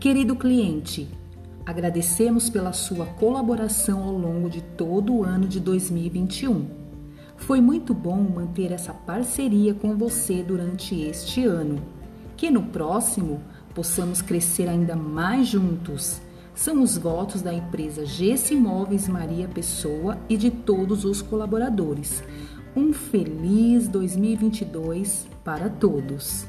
Querido cliente, agradecemos pela sua colaboração ao longo de todo o ano de 2021. Foi muito bom manter essa parceria com você durante este ano. Que no próximo possamos crescer ainda mais juntos. São os votos da empresa GS Imóveis Maria Pessoa e de todos os colaboradores. Um feliz 2022 para todos!